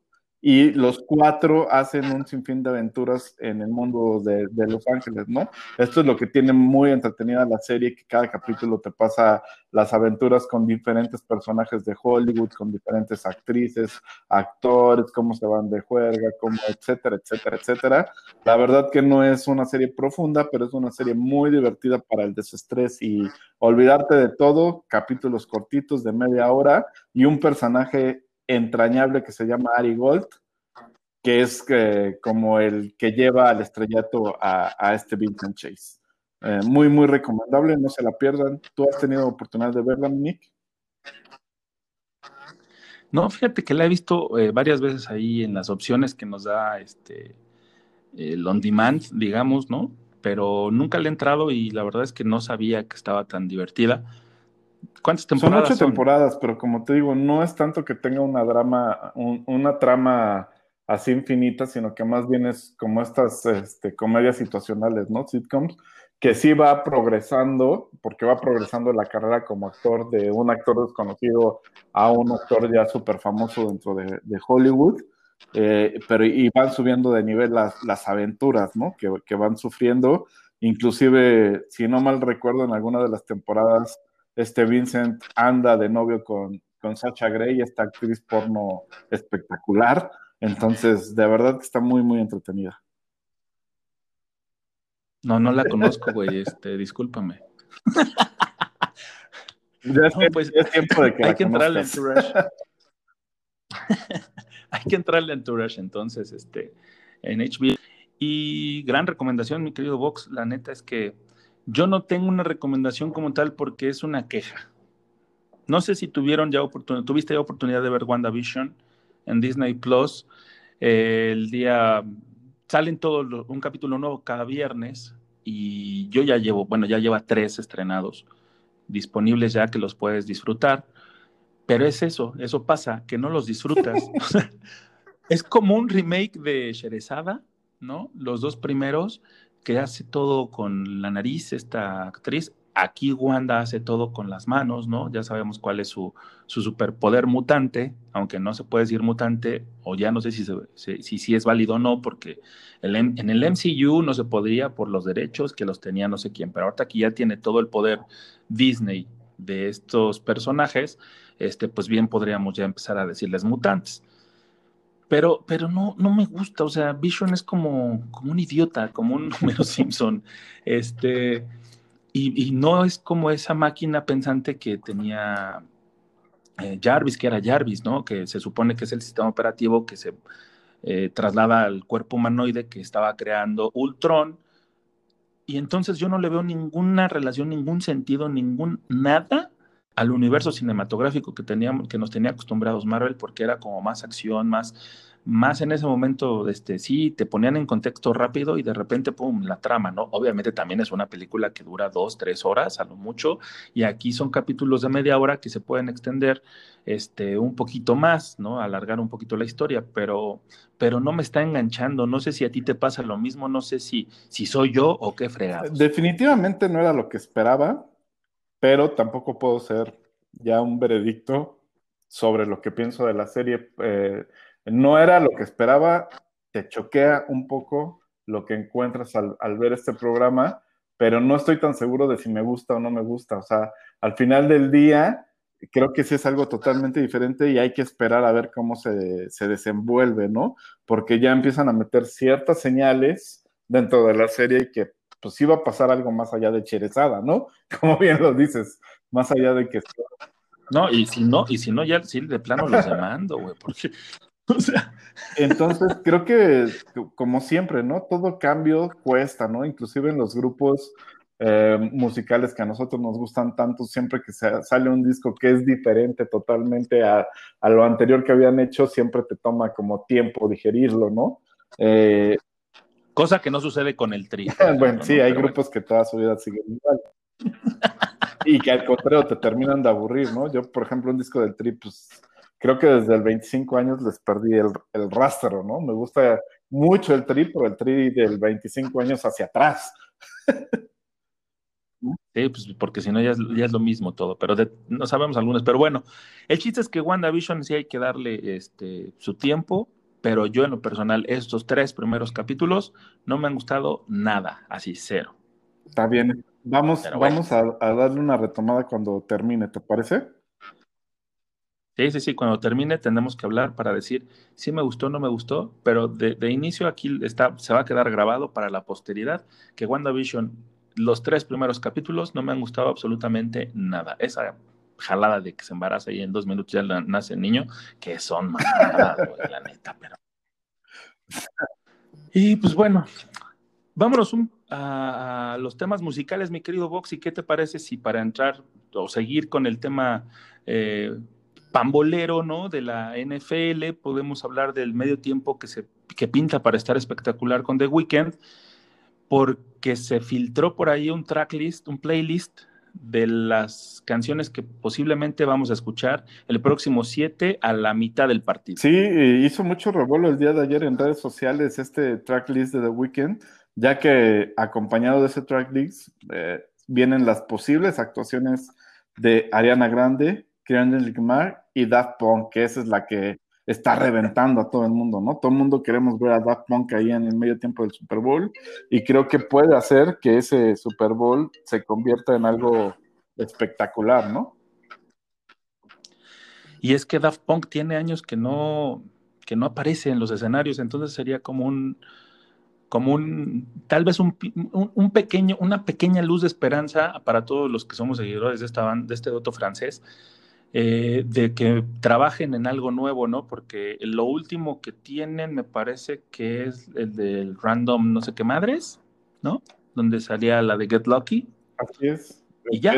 y los cuatro hacen un sinfín de aventuras en el mundo de, Los Ángeles, ¿no? Esto es lo que tiene muy entretenida la serie, que cada capítulo te pasa las aventuras con diferentes personajes de Hollywood, con diferentes actrices, actores, cómo se van de juerga, cómo, etcétera, etcétera, etcétera. La verdad que no es una serie profunda, pero es una serie muy divertida para el desestrés y olvidarte de todo, capítulos cortitos de media hora y un personaje entrañable que se llama Ari Gold, que es eh, como el que lleva al estrellato a, este Vincent Chase. Eh, muy, muy recomendable, no se la pierdan. ¿Tú has tenido oportunidad de verla, Nick? No, fíjate que la he visto eh, varias veces ahí en las opciones que nos da este el on demand, digamos, ¿no? Pero nunca le he entrado y la verdad es que no sabía que estaba tan divertida. ¿Cuántas temporadas? Son ocho temporadas, pero como te digo, no es tanto que tenga una drama, una trama así infinita, sino que más bien es como estas este, comedias situacionales, ¿no? Sitcoms, que sí va progresando, porque va progresando la carrera como actor de un actor desconocido a un actor ya súper famoso dentro de, Hollywood, eh, pero y van subiendo de nivel las, las aventuras, ¿no? Que, que van sufriendo, inclusive, si no mal recuerdo, en alguna de las temporadas este Vincent anda de novio con, con Sacha Grey, esta actriz porno espectacular. Entonces, de verdad que está muy, muy entretenida. No, no la conozco, güey, este, discúlpame. Ya es, pues, es tiempo de que hay que entrarle en Tourage. hay que entrarle en Tourage, entonces, este, en HBO. Y gran recomendación, mi querido Vox, la neta es que yo no tengo una recomendación como tal porque es una queja. No sé si tuvieron ya oportunidad, tuviste ya oportunidad de ver WandaVision en Disney Plus. Eh, el día salen todos un capítulo nuevo cada viernes y yo ya llevo, bueno, ya lleva tres estrenados disponibles ya que los puedes disfrutar. Pero es eso, eso pasa, que no los disfrutas. es como un remake de Sherezada, ¿no? Los dos primeros, que hace todo con la nariz, esta actriz. Aquí Wanda hace todo con las manos, ¿no? Ya sabemos cuál es su, su superpoder mutante, aunque no se puede decir mutante, o ya no sé si, si, si, es válido o no, porque el, en el MCU no se podría por los derechos que los tenía no sé quién, pero ahorita aquí ya tiene todo el poder Disney de estos personajes, este, pues bien podríamos ya empezar a decirles mutantes. Pero, pero no, no me gusta, o sea, Vision es como, como un idiota, como un número Simpson. Este, y, no es como esa máquina pensante que tenía eh, Jarvis, que era Jarvis, ¿no? Que se supone que es el sistema operativo que se eh, traslada al cuerpo humanoide que estaba creando Ultron. Y entonces yo no le veo ninguna relación, ningún sentido, ningún nada al universo cinematográfico que, teníamos, que nos tenía acostumbrados Marvel, porque era como más acción, más, más en ese momento, este, sí, te ponían en contexto rápido y de repente, pum, la trama, ¿no? Obviamente también es una película que dura dos, tres horas, a lo mucho, y aquí son capítulos de media hora que se pueden extender este, un poquito más, ¿no? Alargar un poquito la historia, pero, pero no me está enganchando, no sé si a ti te pasa lo mismo, no sé si, si soy yo o qué fregado. Definitivamente no era lo que esperaba, pero tampoco puedo ser ya un veredicto sobre lo que pienso de la serie. Eh, no era lo que esperaba, te choquea un poco lo que encuentras al, ver este programa, pero no estoy tan seguro de si me gusta o no me gusta. O sea, al final del día, creo que sí es algo totalmente diferente y hay que esperar a ver cómo se, se desenvuelve, ¿no? Porque ya empiezan a meter ciertas señales dentro de la serie y que pues sí va a pasar algo más allá de Cherezada, ¿no? Como bien lo dices, más allá de que... No, y si no, y si no, ya sí de plano los demando, güey, porque... O sea... Entonces, creo que como siempre, ¿no? Todo cambio cuesta, ¿no? Inclusive en los grupos eh, musicales que a nosotros nos gustan tanto, siempre que sale un disco que es diferente totalmente a, lo anterior que habían hecho, siempre te toma como tiempo digerirlo, ¿no? Eh, Cosa que no sucede con el tri. bueno, sí, hay grupos que toda su vida siguen igual. y que al contrario te terminan de aburrir, ¿no? Yo, por ejemplo, un disco del tri, pues creo que desde el 25 años les perdí el, el rastro, ¿no? Me gusta mucho el tri, pero el tri del 25 años hacia atrás. Sí, pues porque si no ya es, lo mismo todo, pero no sabemos algunos. Pero bueno, el chiste es que WandaVision sí hay que darle este, su tiempo, pero yo en lo personal, estos tres primeros capítulos no me han gustado nada, así cero. Está bien, vamos, vamos a, darle una retomada cuando termine, ¿te parece? Sí, sí, sí, cuando termine tendremos que hablar para decir si me gustó o no me gustó, pero de, de, inicio aquí está, se va a quedar grabado para la posteridad que WandaVision los tres primeros capítulos no me han gustado absolutamente nada. Esa jalada de que se embaraza y en dos minutos ya nace el niño, que son mamadas, la neta, pero. Y pues bueno, vámonos a, los temas musicales, mi querido Vox, ¿y qué te parece si para entrar o seguir con el tema eh, pambolero, ¿no? De la NFL, podemos hablar del medio tiempo que se que pinta para estar espectacular con The Weeknd porque se filtró por ahí un tracklist, un playlist de las canciones que posiblemente vamos a escuchar el próximo 7 a la mitad del partido. Sí, hizo mucho revuelo el día de ayer en redes sociales este tracklist de The Weeknd, ya que acompañado de ese tracklist eh, vienen las posibles actuaciones de Ariana Grande, Kendrick Lamar y Daft Punk, que esa es la que está reventando a todo el mundo, ¿no? Todo el mundo queremos ver a Daft Punk ahí en el medio tiempo del Super Bowl y creo que puede hacer que ese Super Bowl se convierta en algo espectacular, ¿no? Y es que Daft Punk tiene años que no, que no aparece en los escenarios, entonces sería como un, como un, tal vez un, un, pequeño, una pequeña luz de esperanza para todos los que somos seguidores de esta este doto francés, eh, de que trabajen en algo nuevo, ¿no? Porque lo último que tienen me parece que es el del random no sé qué madres, ¿no? Donde salía la de Get Lucky. Así es. Y ya.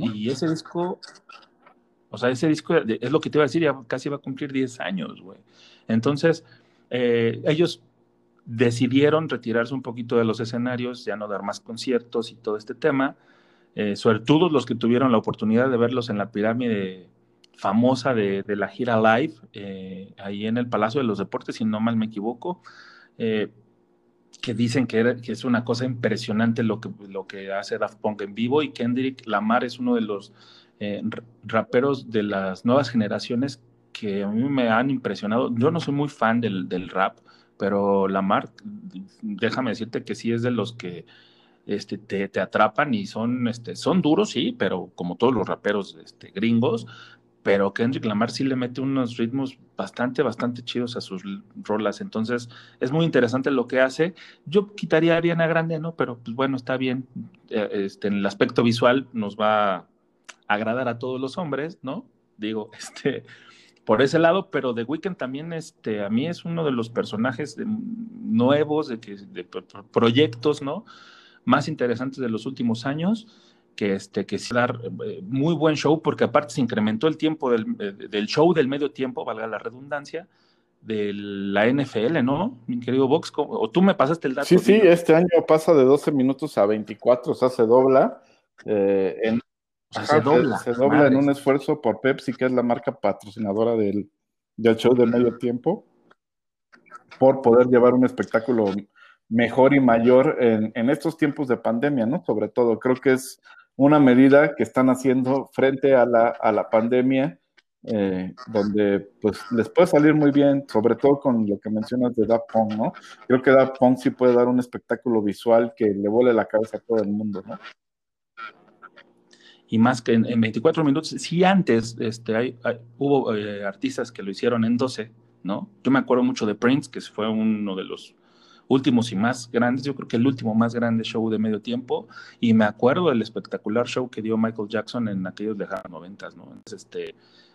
Y ese disco, o sea, ese disco es lo que te iba a decir, ya casi va a cumplir 10 años, güey. Entonces, eh, ellos decidieron retirarse un poquito de los escenarios, ya no dar más conciertos y todo este tema eh, suertudos los que tuvieron la oportunidad de verlos en la pirámide famosa de, la gira live, eh, ahí en el Palacio de los Deportes, si no mal me equivoco, eh, que dicen que, es una cosa impresionante lo que, lo que hace Daft Punk en vivo y Kendrick Lamar es uno de los raperos de las nuevas generaciones que a mí me han impresionado. Yo no soy muy fan del, del rap, pero Lamar, déjame decirte que sí es de los que este, te, atrapan y son, este, son duros, sí, pero como todos los raperos este, gringos, pero Kendrick Lamar sí le mete unos ritmos bastante, bastante chidos a sus rolas. Entonces, es muy interesante lo que hace. Yo quitaría a Ariana Grande, ¿no? Pero pues bueno, está bien. Eh, este, en el aspecto visual nos va a agradar a todos los hombres, ¿no? Digo, este, por ese lado, pero The Weeknd también, este, a mí es uno de los personajes nuevos, de, que, de proyectos, ¿no? Más interesantes de los últimos años, que, este, que sí dar eh, muy buen show, porque aparte se incrementó el tiempo del, eh, del, show del medio tiempo, valga la redundancia, de la NFL, ¿no? Mi querido Vox, o tú me pasaste el dato. Sí, sí, este año pasa de 12 minutos a 24, o sea, se dobla. Eh, en, se dobla. Se, dobla en un esfuerzo por Pepsi, que es la marca patrocinadora del, del show del medio tiempo, por poder llevar un espectáculo mejor y mayor en, estos tiempos de pandemia, ¿no? Sobre todo, creo que es una medida que están haciendo frente a la, a la pandemia, eh, donde pues les puede salir muy bien, sobre todo con lo que mencionas de Daft Punk, ¿no? Creo que Daft Punk sí puede dar un espectáculo visual que le vuele la cabeza a todo el mundo, ¿no? y más que en, 24 minutos, sí antes este, hay, hubo eh, artistas que lo hicieron en 12, ¿no? Yo me acuerdo mucho de Prince, que fue uno de los últimos y más grandes, yo creo que el último más grande show de medio tiempo, y me acuerdo del espectacular show que dio Michael Jackson en aquellos lejanos noventas, ¿no? Entonces, este,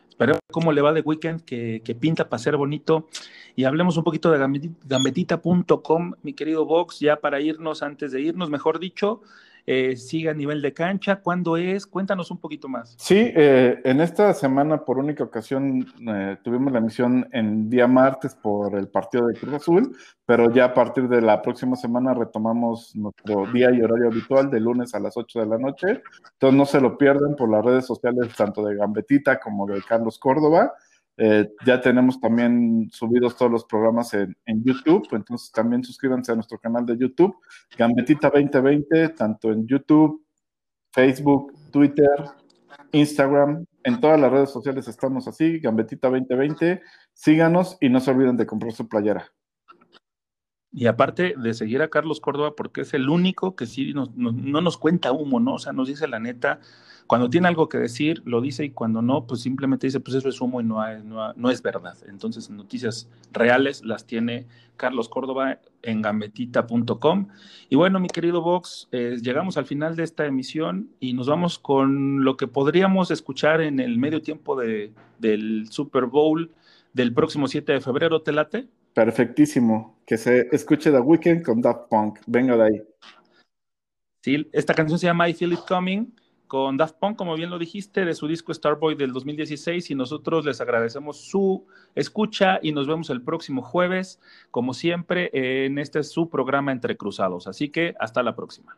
espero cómo le va de weekend, que, que pinta para ser bonito, y hablemos un poquito de gambetita.com, mi querido Vox, ya para irnos, antes de irnos, mejor dicho, eh, a nivel de cancha, ¿cuándo es? Cuéntanos un poquito más. Sí, eh, en esta semana por única ocasión eh, tuvimos la emisión en día martes por el partido de Cruz Azul, pero ya a partir de la próxima semana retomamos nuestro día y horario habitual de lunes a las 8 de la noche. Entonces no se lo pierdan por las redes sociales tanto de Gambetita como de Carlos Córdoba. Eh, ya tenemos también subidos todos los programas en, YouTube, entonces también suscríbanse a nuestro canal de YouTube, Gambetita 2020, tanto en YouTube, Facebook, Twitter, Instagram, en todas las redes sociales estamos así, Gambetita 2020, síganos y no se olviden de comprar su playera. Y aparte de seguir a Carlos Córdoba, porque es el único que sí no nos cuenta humo, ¿no? O sea, nos dice la neta, cuando tiene algo que decir, lo dice y cuando no, pues simplemente dice, pues eso es humo y no, no, es verdad. Entonces, noticias reales las tiene Carlos Córdoba en gambetita.com. Y bueno, mi querido Vox, eh, llegamos al final de esta emisión y nos vamos con lo que podríamos escuchar en el medio tiempo de, del Super Bowl del próximo 7 de febrero. ¿Te late? Perfectísimo. Que se escuche The Weekend con Daft Punk. Venga de ahí. Sí, esta canción se llama I Feel It Coming con Daft Punk, como bien lo dijiste, de su disco Starboy del 2016 y nosotros les agradecemos su escucha y nos vemos el próximo jueves, como siempre, en este su programa Entre Cruzados. Así que hasta la próxima.